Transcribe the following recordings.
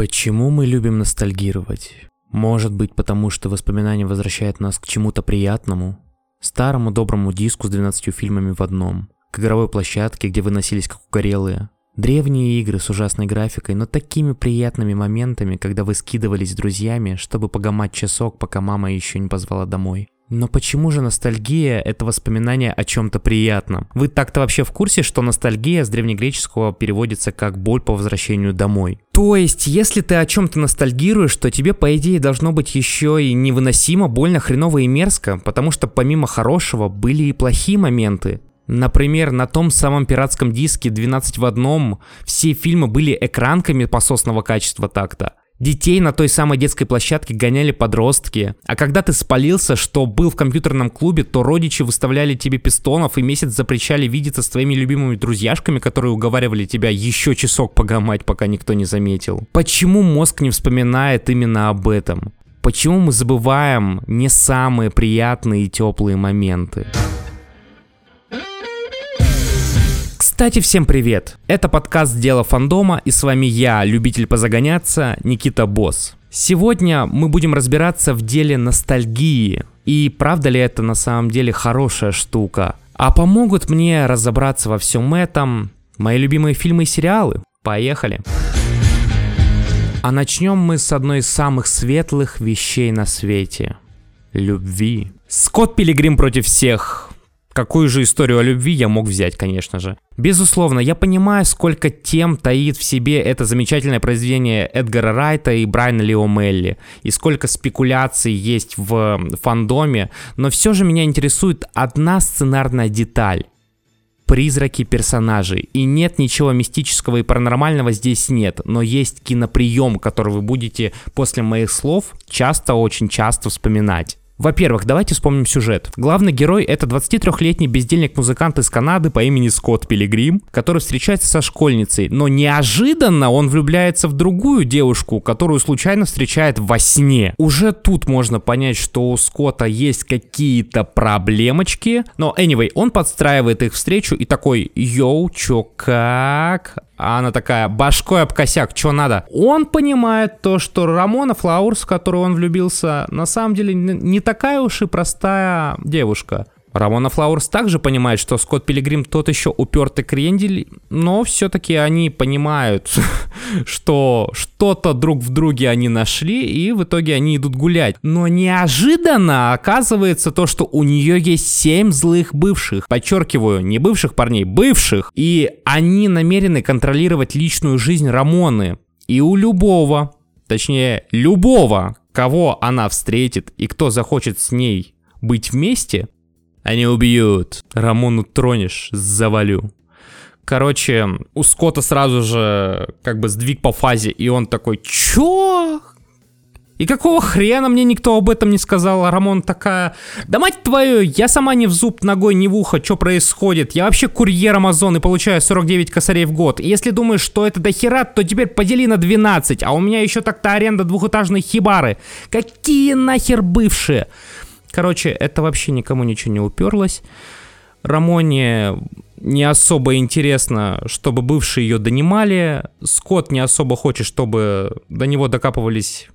Почему мы любим ностальгировать? Может быть, потому что воспоминания возвращают нас к чему-то приятному? Старому доброму диску с 12 фильмами в одном. К игровой площадке, где вы носились как угорелые. Древние игры с ужасной графикой, но такими приятными моментами, когда вы скидывались с друзьями, чтобы погамать часок, пока мама еще не позвала домой. Но почему же ностальгия — это воспоминание о чем-то приятном? Вы так-то вообще в курсе, что ностальгия с древнегреческого переводится как боль по возвращению домой? То есть, если ты о чем-то ностальгируешь, то тебе, по идее, должно быть еще и невыносимо, больно, хреново и мерзко, потому что помимо хорошего были и плохие моменты. Например, на том самом пиратском диске 12 в одном все фильмы были экранками пососного качества так-то. Детей на той самой детской площадке гоняли подростки. А когда ты спалился, что был в компьютерном клубе, то родичи выставляли тебе пистонов и месяц запрещали видеться с твоими любимыми друзьяшками, которые уговаривали тебя еще часок погамать, пока никто не заметил. Почему мозг не вспоминает именно об этом? Почему мы забываем не самые приятные и теплые моменты? Кстати, всем привет! Это подкаст «Дело фандома» и с вами я, любитель позагоняться, Никита Босс. Сегодня мы будем разбираться в деле ностальгии. И правда ли это на самом деле хорошая штука? А помогут мне разобраться во всем этом мои любимые фильмы и сериалы. Поехали! А начнем мы с одной из самых светлых вещей на свете. Любви. Скотт Пилигрим против всех. Какую же историю о любви я мог взять, конечно же. Безусловно, я понимаю, сколько тем таит в себе это замечательное произведение Эдгара Райта и Брайана Лео Мелли, и сколько спекуляций есть в фандоме, но все же меня интересует одна сценарная деталь призраки персонажей. И нет ничего мистического и паранормального здесь нет, но есть киноприем, который вы будете после моих слов часто, очень часто вспоминать. Во-первых, давайте вспомним сюжет. Главный герой — это 23-летний бездельник-музыкант из Канады по имени Скотт Пилигрим, который встречается со школьницей, но неожиданно он влюбляется в другую девушку, которую случайно встречает во сне. Уже тут можно понять, что у Скотта есть какие-то проблемочки, но anyway, он подстраивает их встречу и такой, йоу, чё, как? А она такая, башкой об косяк, что надо? Он понимает то, что Рамона Флаурс, в которую он влюбился, на самом деле не такая уж и простая девушка. Рамона Флауэрс также понимает, что Скотт Пилигрим тот еще упертый крендель, но все-таки они понимают, что что-то друг в друге они нашли, и в итоге они идут гулять. Но неожиданно оказывается то, что у нее есть семь злых бывших. Подчеркиваю, не бывших парней, бывших. И они намерены контролировать личную жизнь Рамоны. И у любого, точнее, любого, кого она встретит и кто захочет с ней быть вместе, они убьют. Рамону тронешь, завалю. Короче, у Скотта сразу же как бы сдвиг по фазе, и он такой, чё? И какого хрена мне никто об этом не сказал? А Рамон такая, да мать твою, я сама не в зуб, ногой не в ухо, что происходит? Я вообще курьер Амазон и получаю 49 косарей в год. И если думаешь, что это до то теперь подели на 12, а у меня еще так-то аренда двухэтажной хибары. Какие нахер бывшие? Короче, это вообще никому ничего не уперлось. Рамоне не особо интересно, чтобы бывшие ее донимали. Скотт не особо хочет, чтобы до него докапывались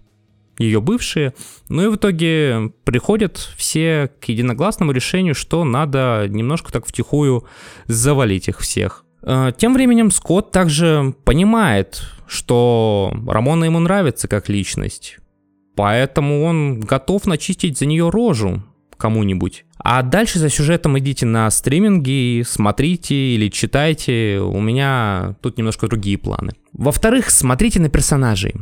ее бывшие. Ну и в итоге приходят все к единогласному решению, что надо немножко так втихую завалить их всех. Э, тем временем Скотт также понимает, что Рамона ему нравится как личность. Поэтому он готов начистить за нее рожу кому-нибудь. А дальше за сюжетом идите на стриминги, смотрите или читайте. У меня тут немножко другие планы. Во-вторых, смотрите на персонажей.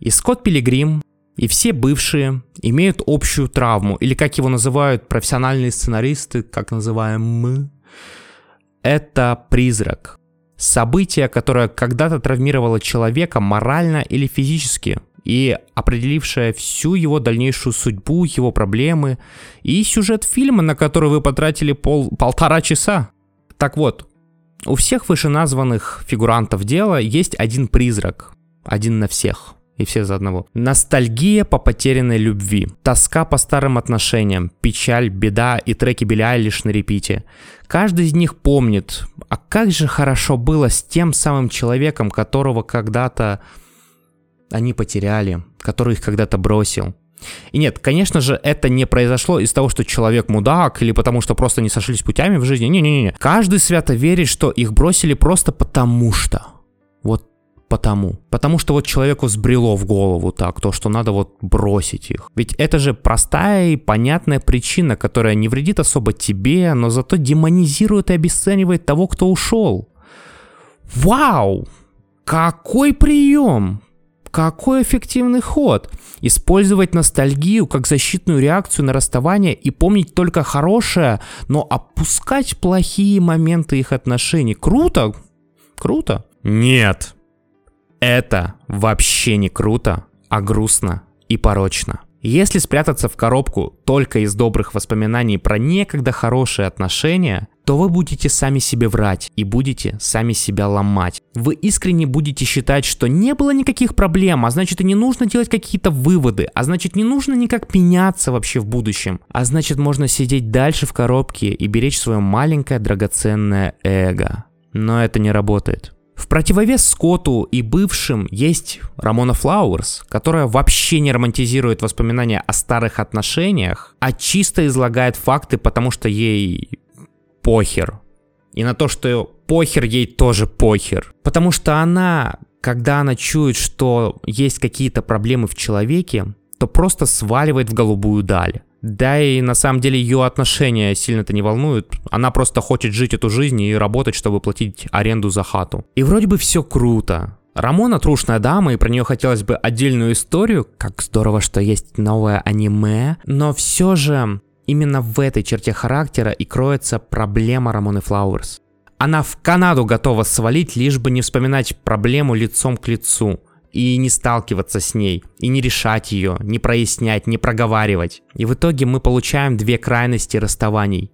И Скотт Пилигрим, и все бывшие имеют общую травму, или как его называют профессиональные сценаристы, как называем мы, это призрак. Событие, которое когда-то травмировало человека морально или физически – и определившая всю его дальнейшую судьбу, его проблемы и сюжет фильма, на который вы потратили пол, полтора часа. Так вот, у всех вышеназванных фигурантов дела есть один призрак, один на всех и все за одного. Ностальгия по потерянной любви, тоска по старым отношениям, печаль, беда и треки Билли лишь на репите. Каждый из них помнит, а как же хорошо было с тем самым человеком, которого когда-то они потеряли, который их когда-то бросил. И нет, конечно же, это не произошло из того, что человек мудак или потому что просто не сошлись путями в жизни. Не-не-не. Каждый свято верит, что их бросили просто потому что. Вот потому. Потому что вот человеку сбрело в голову так, то, что надо вот бросить их. Ведь это же простая и понятная причина, которая не вредит особо тебе, но зато демонизирует и обесценивает того, кто ушел. Вау! Какой прием! Какой эффективный ход! Использовать ностальгию как защитную реакцию на расставание и помнить только хорошее, но опускать плохие моменты их отношений. Круто? Круто? Нет. Это вообще не круто, а грустно и порочно. Если спрятаться в коробку только из добрых воспоминаний про некогда хорошие отношения, то вы будете сами себе врать и будете сами себя ломать. Вы искренне будете считать, что не было никаких проблем, а значит и не нужно делать какие-то выводы, а значит не нужно никак меняться вообще в будущем, а значит можно сидеть дальше в коробке и беречь свое маленькое драгоценное эго. Но это не работает. В противовес Скотту и бывшим есть Рамона Флауэрс, которая вообще не романтизирует воспоминания о старых отношениях, а чисто излагает факты, потому что ей похер. И на то, что похер, ей тоже похер. Потому что она, когда она чует, что есть какие-то проблемы в человеке, то просто сваливает в голубую даль. Да и на самом деле ее отношения сильно-то не волнуют. Она просто хочет жить эту жизнь и работать, чтобы платить аренду за хату. И вроде бы все круто. Рамона трушная дама, и про нее хотелось бы отдельную историю. Как здорово, что есть новое аниме. Но все же именно в этой черте характера и кроется проблема Рамоны Флауэрс. Она в Канаду готова свалить, лишь бы не вспоминать проблему лицом к лицу и не сталкиваться с ней, и не решать ее, не прояснять, не проговаривать. И в итоге мы получаем две крайности расставаний.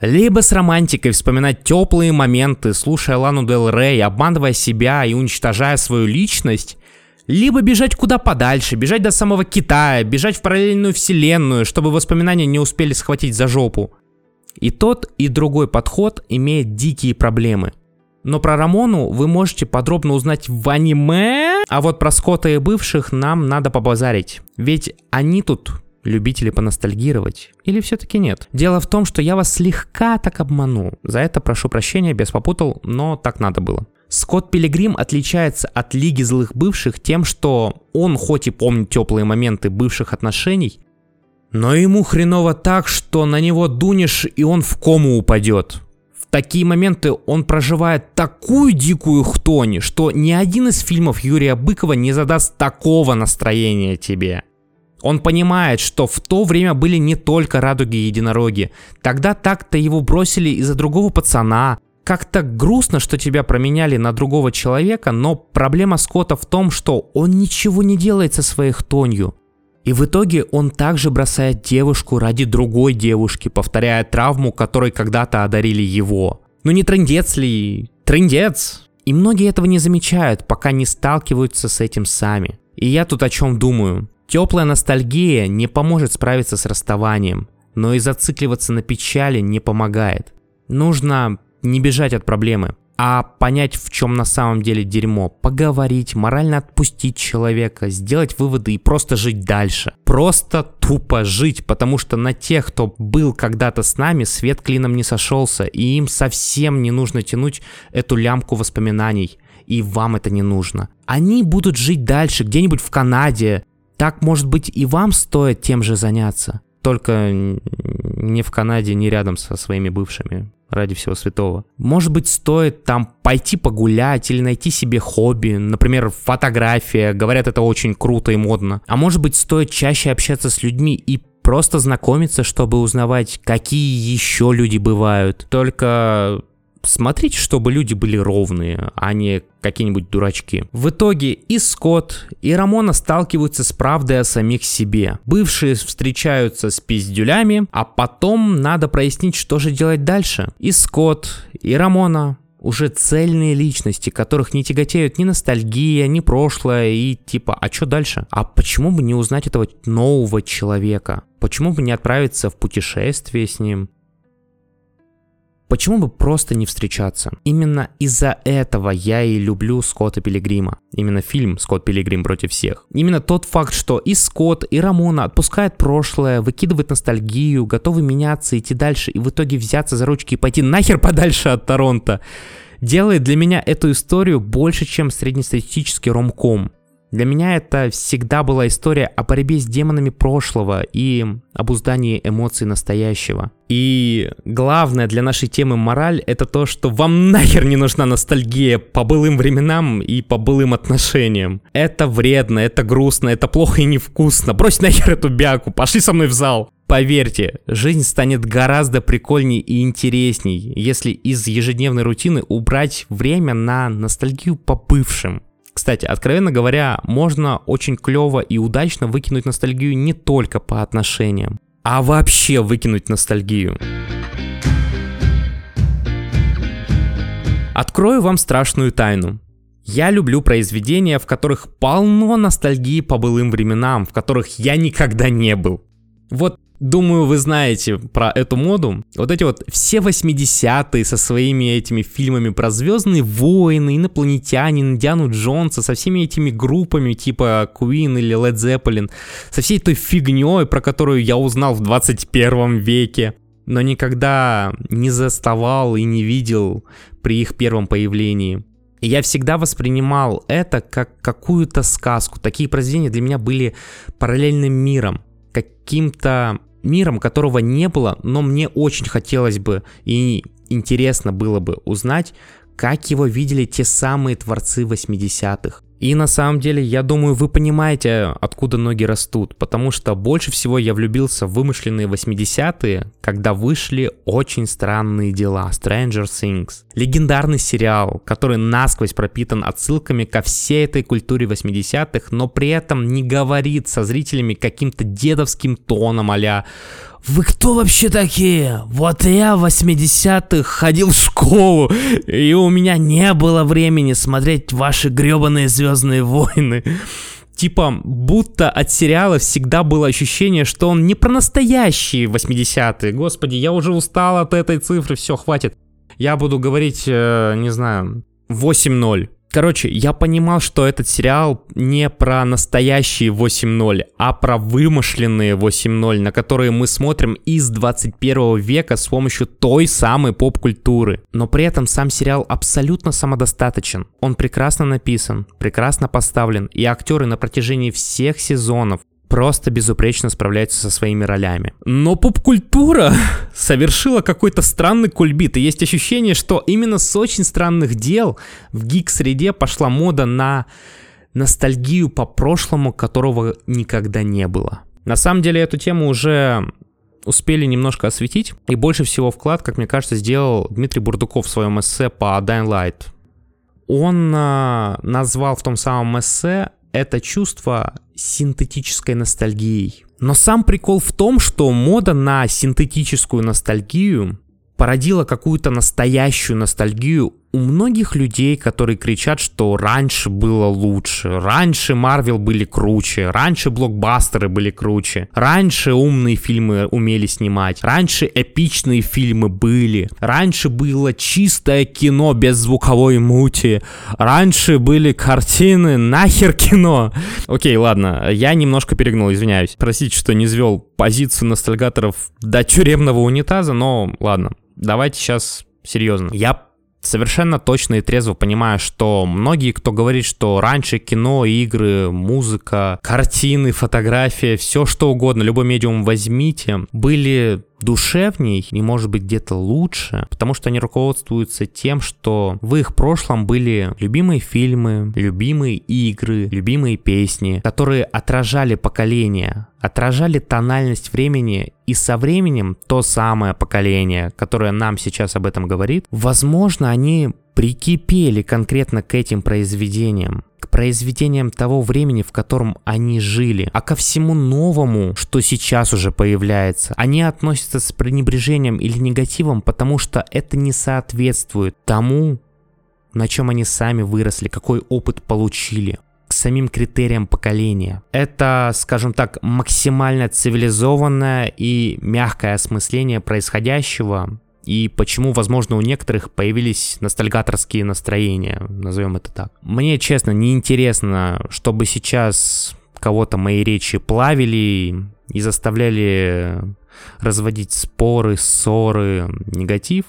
Либо с романтикой вспоминать теплые моменты, слушая Лану Дел Рей, обманывая себя и уничтожая свою личность, либо бежать куда подальше, бежать до самого Китая, бежать в параллельную вселенную, чтобы воспоминания не успели схватить за жопу. И тот, и другой подход имеет дикие проблемы – но про Рамону вы можете подробно узнать в аниме, а вот про Скотта и бывших нам надо побазарить. Ведь они тут любители поностальгировать. Или все-таки нет? Дело в том, что я вас слегка так обманул. За это прошу прощения, без попутал, но так надо было. Скотт Пилигрим отличается от Лиги злых бывших тем, что он хоть и помнит теплые моменты бывших отношений, но ему хреново так, что на него дунешь и он в кому упадет такие моменты он проживает такую дикую хтонь, что ни один из фильмов Юрия Быкова не задаст такого настроения тебе. Он понимает, что в то время были не только радуги и единороги. Тогда так-то его бросили из-за другого пацана. Как-то грустно, что тебя променяли на другого человека, но проблема Скотта в том, что он ничего не делает со своей хтонью. И в итоге он также бросает девушку ради другой девушки, повторяя травму, которой когда-то одарили его. Ну не трендец ли? Трендец! И многие этого не замечают, пока не сталкиваются с этим сами. И я тут о чем думаю. Теплая ностальгия не поможет справиться с расставанием, но и зацикливаться на печали не помогает. Нужно не бежать от проблемы, а понять, в чем на самом деле дерьмо, поговорить, морально отпустить человека, сделать выводы и просто жить дальше. Просто тупо жить, потому что на тех, кто был когда-то с нами, свет клином не сошелся, и им совсем не нужно тянуть эту лямку воспоминаний. И вам это не нужно. Они будут жить дальше, где-нибудь в Канаде. Так, может быть, и вам стоит тем же заняться. Только не в Канаде, не рядом со своими бывшими ради всего святого. Может быть, стоит там пойти погулять или найти себе хобби, например, фотография, говорят, это очень круто и модно. А может быть, стоит чаще общаться с людьми и просто знакомиться, чтобы узнавать, какие еще люди бывают. Только смотрите, чтобы люди были ровные, а не какие-нибудь дурачки. В итоге и Скотт, и Рамона сталкиваются с правдой о самих себе. Бывшие встречаются с пиздюлями, а потом надо прояснить, что же делать дальше. И Скотт, и Рамона уже цельные личности, которых не тяготеют ни ностальгия, ни прошлое, и типа, а что дальше? А почему бы не узнать этого нового человека? Почему бы не отправиться в путешествие с ним? Почему бы просто не встречаться? Именно из-за этого я и люблю Скотта Пилигрима. Именно фильм «Скотт Пилигрим против всех». Именно тот факт, что и Скотт, и Рамона отпускают прошлое, выкидывают ностальгию, готовы меняться, идти дальше и в итоге взяться за ручки и пойти нахер подальше от Торонто, делает для меня эту историю больше, чем среднестатистический ромком. Для меня это всегда была история о борьбе с демонами прошлого и обуздании эмоций настоящего. И главное для нашей темы мораль это то, что вам нахер не нужна ностальгия по былым временам и по былым отношениям. Это вредно, это грустно, это плохо и невкусно. Брось нахер эту бяку, пошли со мной в зал. Поверьте, жизнь станет гораздо прикольней и интересней, если из ежедневной рутины убрать время на ностальгию по бывшим. Кстати, откровенно говоря, можно очень клево и удачно выкинуть ностальгию не только по отношениям, а вообще выкинуть ностальгию. Открою вам страшную тайну. Я люблю произведения, в которых полно ностальгии по былым временам, в которых я никогда не был. Вот Думаю, вы знаете про эту моду. Вот эти вот все 80-е со своими этими фильмами про Звездные войны, инопланетянин, Индиану Джонса, со всеми этими группами типа Queen или Led Zeppelin, со всей той фигней, про которую я узнал в 21 веке, но никогда не заставал и не видел при их первом появлении. И я всегда воспринимал это как какую-то сказку. Такие произведения для меня были параллельным миром каким-то миром, которого не было, но мне очень хотелось бы и интересно было бы узнать, как его видели те самые творцы 80-х. И на самом деле, я думаю, вы понимаете, откуда ноги растут, потому что больше всего я влюбился в вымышленные 80-е, когда вышли очень странные дела, Stranger Things. Легендарный сериал, который насквозь пропитан отсылками ко всей этой культуре 80-х, но при этом не говорит со зрителями каким-то дедовским тоном а вы кто вообще такие? Вот я в 80-х ходил в школу, и у меня не было времени смотреть ваши гребаные Звездные войны. Типа, будто от сериала всегда было ощущение, что он не про настоящие 80-е. Господи, я уже устал от этой цифры, все, хватит. Я буду говорить, э, не знаю, 8-0. Короче, я понимал, что этот сериал не про настоящие 8.0, а про вымышленные 8.0, на которые мы смотрим из 21 века с помощью той самой поп-культуры. Но при этом сам сериал абсолютно самодостаточен. Он прекрасно написан, прекрасно поставлен, и актеры на протяжении всех сезонов просто безупречно справляются со своими ролями. Но поп-культура совершила какой-то странный кульбит, и есть ощущение, что именно с очень странных дел в гик-среде пошла мода на ностальгию по прошлому, которого никогда не было. На самом деле эту тему уже успели немножко осветить, и больше всего вклад, как мне кажется, сделал Дмитрий Бурдуков в своем эссе по Dying Light. Он э, назвал в том самом эссе это чувство синтетической ностальгией. Но сам прикол в том, что мода на синтетическую ностальгию породила какую-то настоящую ностальгию у многих людей, которые кричат, что раньше было лучше, раньше Марвел были круче, раньше блокбастеры были круче, раньше умные фильмы умели снимать, раньше эпичные фильмы были, раньше было чистое кино без звуковой мути, раньше были картины, нахер кино. Окей, ладно, я немножко перегнул, извиняюсь. Простите, что не звел позицию ностальгаторов до тюремного унитаза, но ладно, давайте сейчас серьезно. Я совершенно точно и трезво понимаю, что многие, кто говорит, что раньше кино, игры, музыка, картины, фотография, все что угодно, любой медиум возьмите, были душевней и, может быть, где-то лучше, потому что они руководствуются тем, что в их прошлом были любимые фильмы, любимые игры, любимые песни, которые отражали поколение, отражали тональность времени, и со временем то самое поколение, которое нам сейчас об этом говорит, возможно, они прикипели конкретно к этим произведениям произведениям того времени, в котором они жили, а ко всему новому, что сейчас уже появляется. Они относятся с пренебрежением или негативом, потому что это не соответствует тому, на чем они сами выросли, какой опыт получили к самим критериям поколения. Это, скажем так, максимально цивилизованное и мягкое осмысление происходящего, и почему, возможно, у некоторых появились ностальгаторские настроения, назовем это так. Мне, честно, не интересно, чтобы сейчас кого-то мои речи плавили и заставляли разводить споры, ссоры, негатив.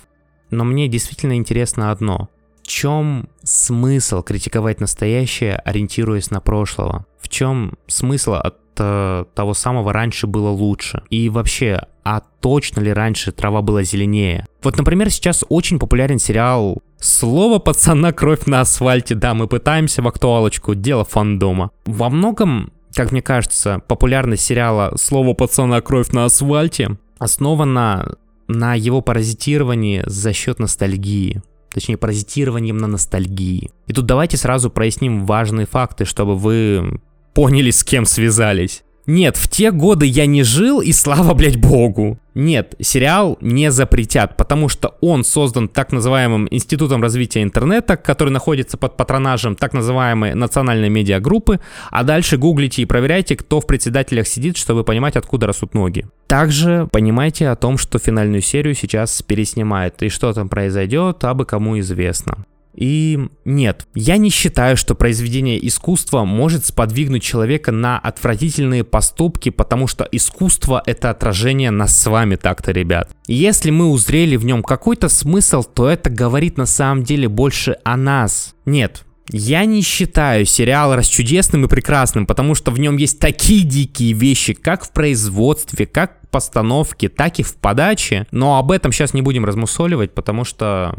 Но мне действительно интересно одно. В чем смысл критиковать настоящее, ориентируясь на прошлого? Чем смысл от э, того самого раньше было лучше? И вообще, а точно ли раньше трава была зеленее? Вот, например, сейчас очень популярен сериал «Слово пацана, кровь на асфальте». Да, мы пытаемся в актуалочку, дело фандома. Во многом, как мне кажется, популярность сериала «Слово пацана, кровь на асфальте» основана на его паразитировании за счет ностальгии точнее паразитированием на ностальгии. И тут давайте сразу проясним важные факты, чтобы вы поняли, с кем связались. Нет, в те годы я не жил, и слава, блядь, богу. Нет, сериал не запретят, потому что он создан так называемым Институтом развития интернета, который находится под патронажем так называемой национальной медиагруппы, а дальше гуглите и проверяйте, кто в председателях сидит, чтобы понимать, откуда растут ноги. Также понимайте о том, что финальную серию сейчас переснимают, и что там произойдет, абы кому известно. И нет, я не считаю, что произведение искусства может сподвигнуть человека на отвратительные поступки, потому что искусство — это отражение нас с вами так-то, ребят. если мы узрели в нем какой-то смысл, то это говорит на самом деле больше о нас. Нет, я не считаю сериал расчудесным и прекрасным, потому что в нем есть такие дикие вещи, как в производстве, как в постановке, так и в подаче. Но об этом сейчас не будем размусоливать, потому что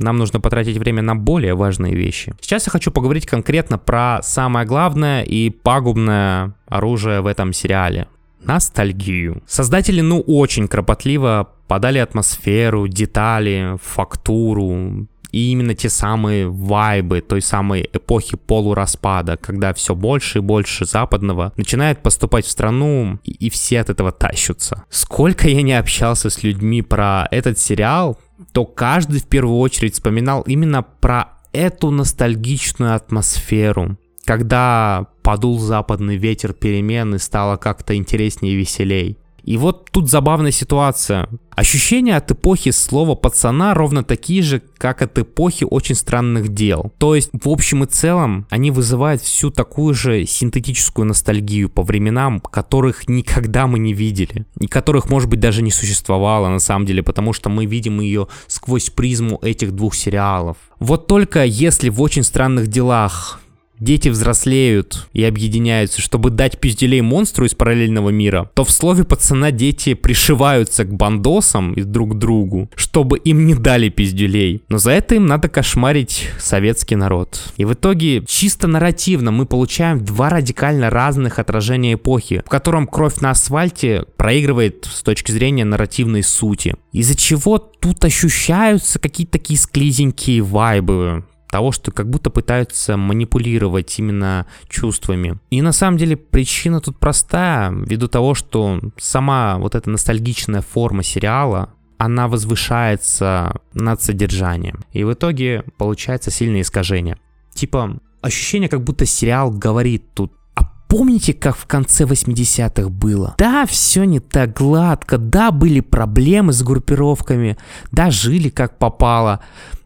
нам нужно потратить время на более важные вещи. Сейчас я хочу поговорить конкретно про самое главное и пагубное оружие в этом сериале ностальгию. Создатели, ну, очень кропотливо подали атмосферу, детали, фактуру, и именно те самые вайбы той самой эпохи полураспада, когда все больше и больше западного начинает поступать в страну, и, и все от этого тащутся. Сколько я не общался с людьми про этот сериал, то каждый в первую очередь вспоминал именно про эту ностальгичную атмосферу, когда подул западный ветер перемен и стало как-то интереснее и веселей. И вот тут забавная ситуация. Ощущения от эпохи слова пацана ровно такие же, как от эпохи очень странных дел. То есть, в общем и целом, они вызывают всю такую же синтетическую ностальгию по временам, которых никогда мы не видели. И которых, может быть, даже не существовало на самом деле, потому что мы видим ее сквозь призму этих двух сериалов. Вот только если в очень странных делах дети взрослеют и объединяются, чтобы дать пизделей монстру из параллельного мира, то в слове пацана дети пришиваются к бандосам и друг к другу, чтобы им не дали пизделей. Но за это им надо кошмарить советский народ. И в итоге чисто нарративно мы получаем два радикально разных отражения эпохи, в котором кровь на асфальте проигрывает с точки зрения нарративной сути. Из-за чего тут ощущаются какие-то такие склизенькие вайбы, того, что как будто пытаются манипулировать именно чувствами. И на самом деле причина тут простая, ввиду того, что сама вот эта ностальгичная форма сериала, она возвышается над содержанием. И в итоге получается сильное искажение. Типа ощущение, как будто сериал говорит тут «А Помните, как в конце 80-х было? Да, все не так гладко, да, были проблемы с группировками, да, жили как попало,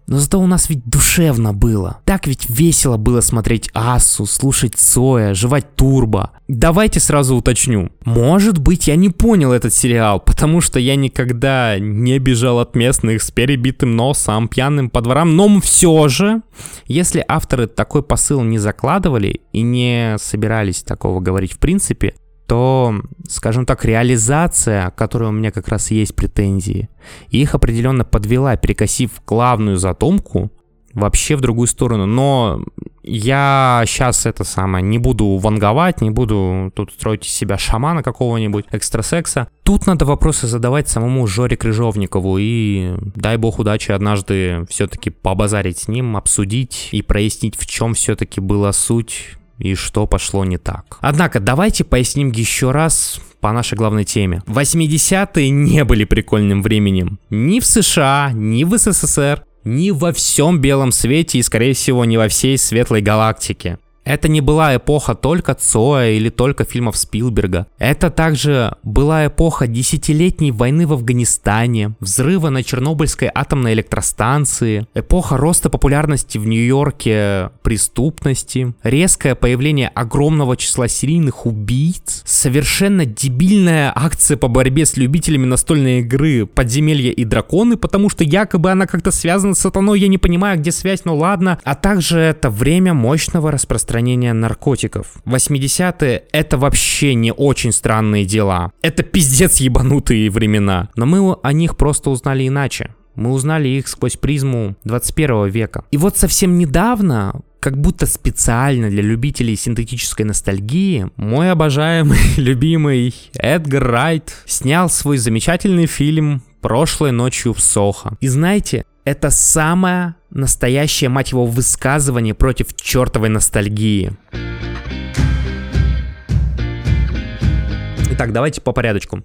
но зато у нас ведь душевно было. Так ведь весело было смотреть Асу, слушать Соя, жевать Турбо. Давайте сразу уточню. Может быть, я не понял этот сериал, потому что я никогда не бежал от местных с перебитым носом, пьяным по дворам, но все же, если авторы такой посыл не закладывали и не собирались такого говорить в принципе, то, скажем так, реализация, которой у меня как раз есть претензии, их определенно подвела, перекосив главную задумку вообще в другую сторону. Но я сейчас это самое, не буду ванговать, не буду тут строить из себя шамана какого-нибудь, экстрасекса. Тут надо вопросы задавать самому Жоре Крыжовникову и дай бог удачи однажды все-таки побазарить с ним, обсудить и прояснить, в чем все-таки была суть и что пошло не так. Однако давайте поясним еще раз по нашей главной теме. 80-е не были прикольным временем ни в США, ни в СССР, ни во всем белом свете и, скорее всего, не во всей светлой галактике. Это не была эпоха только Цоя или только фильмов Спилберга. Это также была эпоха десятилетней войны в Афганистане, взрыва на Чернобыльской атомной электростанции, эпоха роста популярности в Нью-Йорке преступности, резкое появление огромного числа серийных убийц, совершенно дебильная акция по борьбе с любителями настольной игры «Подземелья и драконы», потому что якобы она как-то связана с сатаной, я не понимаю, где связь, но ладно. А также это время мощного распространения наркотиков. 80-е — это вообще не очень странные дела. Это пиздец ебанутые времена. Но мы о них просто узнали иначе. Мы узнали их сквозь призму 21 века. И вот совсем недавно, как будто специально для любителей синтетической ностальгии, мой обожаемый, любимый Эдгар Райт снял свой замечательный фильм «Прошлой ночью в Сохо». И знаете, это самое настоящее, мать его, высказывание против чертовой ностальгии. Итак, давайте по порядочку.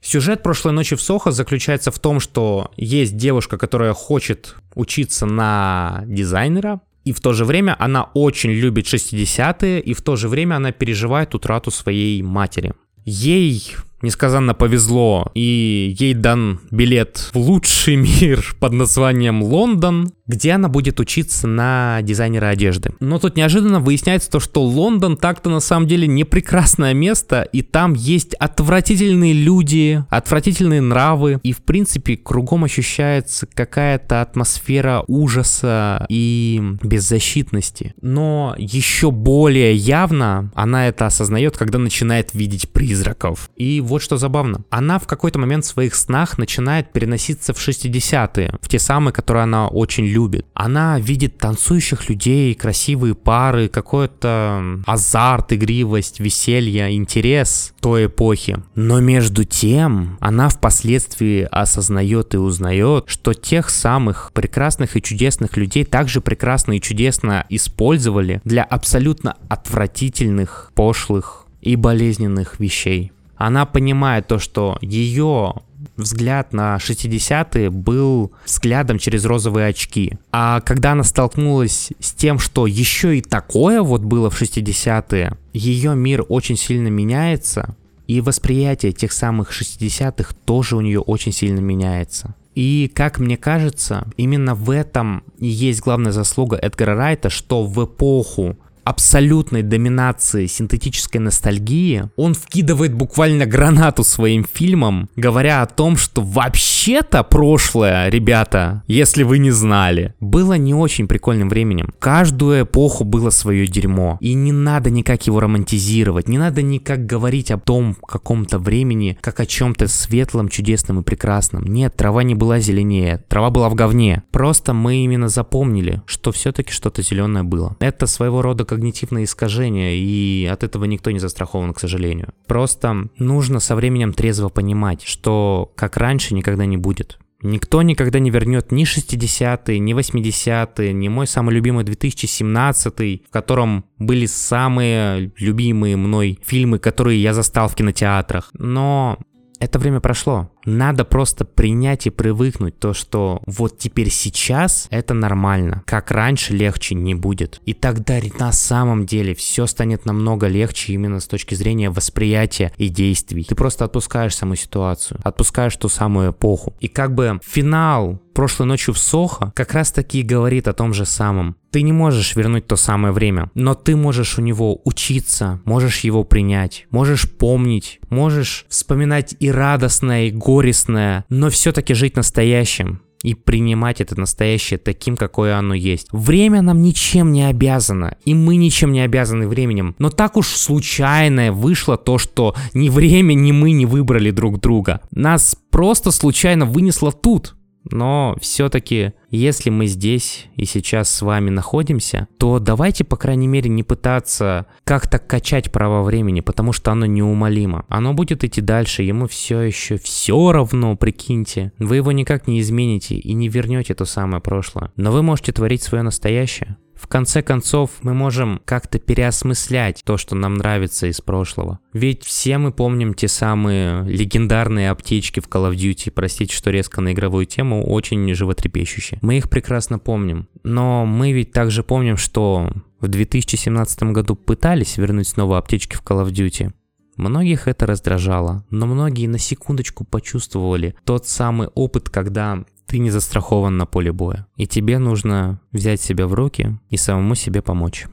Сюжет прошлой ночи в Сохо заключается в том, что есть девушка, которая хочет учиться на дизайнера, и в то же время она очень любит 60-е, и в то же время она переживает утрату своей матери. Ей несказанно повезло, и ей дан билет в лучший мир под названием Лондон, где она будет учиться на дизайнера одежды. Но тут неожиданно выясняется то, что Лондон так-то на самом деле не прекрасное место, и там есть отвратительные люди, отвратительные нравы, и в принципе кругом ощущается какая-то атмосфера ужаса и беззащитности. Но еще более явно она это осознает, когда начинает видеть призраков. И вот что забавно. Она в какой-то момент в своих снах начинает переноситься в 60-е, в те самые, которые она очень любит. Она видит танцующих людей, красивые пары, какой-то азарт, игривость, веселье, интерес той эпохи. Но между тем, она впоследствии осознает и узнает, что тех самых прекрасных и чудесных людей также прекрасно и чудесно использовали для абсолютно отвратительных, пошлых и болезненных вещей она понимает то, что ее взгляд на 60-е был взглядом через розовые очки. А когда она столкнулась с тем, что еще и такое вот было в 60-е, ее мир очень сильно меняется, и восприятие тех самых 60-х тоже у нее очень сильно меняется. И, как мне кажется, именно в этом и есть главная заслуга Эдгара Райта, что в эпоху абсолютной доминации синтетической ностальгии, он вкидывает буквально гранату своим фильмам, говоря о том, что вообще-то прошлое, ребята, если вы не знали, было не очень прикольным временем. Каждую эпоху было свое дерьмо. И не надо никак его романтизировать, не надо никак говорить о том каком-то времени, как о чем-то светлом, чудесном и прекрасном. Нет, трава не была зеленее, трава была в говне. Просто мы именно запомнили, что все-таки что-то зеленое было. Это своего рода когнитивное искажение, и от этого никто не застрахован, к сожалению. Просто нужно со временем трезво понимать, что как раньше никогда не будет. Никто никогда не вернет ни 60-е, ни 80-е, ни мой самый любимый 2017 в котором были самые любимые мной фильмы, которые я застал в кинотеатрах. Но это время прошло. Надо просто принять и привыкнуть то, что вот теперь сейчас это нормально. Как раньше легче не будет. И тогда на самом деле все станет намного легче именно с точки зрения восприятия и действий. Ты просто отпускаешь саму ситуацию, отпускаешь ту самую эпоху. И как бы финал прошлой ночью в Сохо как раз таки говорит о том же самом. Ты не можешь вернуть то самое время, но ты можешь у него учиться, можешь его принять, можешь помнить, можешь вспоминать и радостное, и горестное, но все-таки жить настоящим и принимать это настоящее таким, какое оно есть. Время нам ничем не обязано, и мы ничем не обязаны временем. Но так уж случайно вышло то, что ни время, ни мы не выбрали друг друга. Нас просто случайно вынесло тут. Но все-таки, если мы здесь и сейчас с вами находимся, то давайте, по крайней мере, не пытаться как-то качать право времени, потому что оно неумолимо. Оно будет идти дальше, ему все еще все равно, прикиньте. Вы его никак не измените и не вернете то самое прошлое. Но вы можете творить свое настоящее. В конце концов, мы можем как-то переосмыслять то, что нам нравится из прошлого. Ведь все мы помним те самые легендарные аптечки в Call of Duty, простите, что резко на игровую тему, очень животрепещущие. Мы их прекрасно помним. Но мы ведь также помним, что в 2017 году пытались вернуть снова аптечки в Call of Duty. Многих это раздражало, но многие на секундочку почувствовали тот самый опыт, когда ты не застрахован на поле боя. И тебе нужно взять себя в руки и самому себе помочь.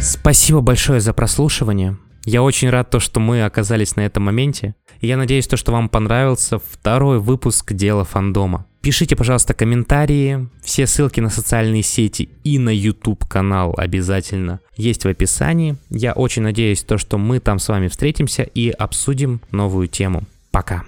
Спасибо большое за прослушивание. Я очень рад то, что мы оказались на этом моменте. Я надеюсь, то, что вам понравился второй выпуск «Дела фандома». Пишите, пожалуйста, комментарии. Все ссылки на социальные сети и на YouTube канал обязательно есть в описании. Я очень надеюсь, то, что мы там с вами встретимся и обсудим новую тему. Пока.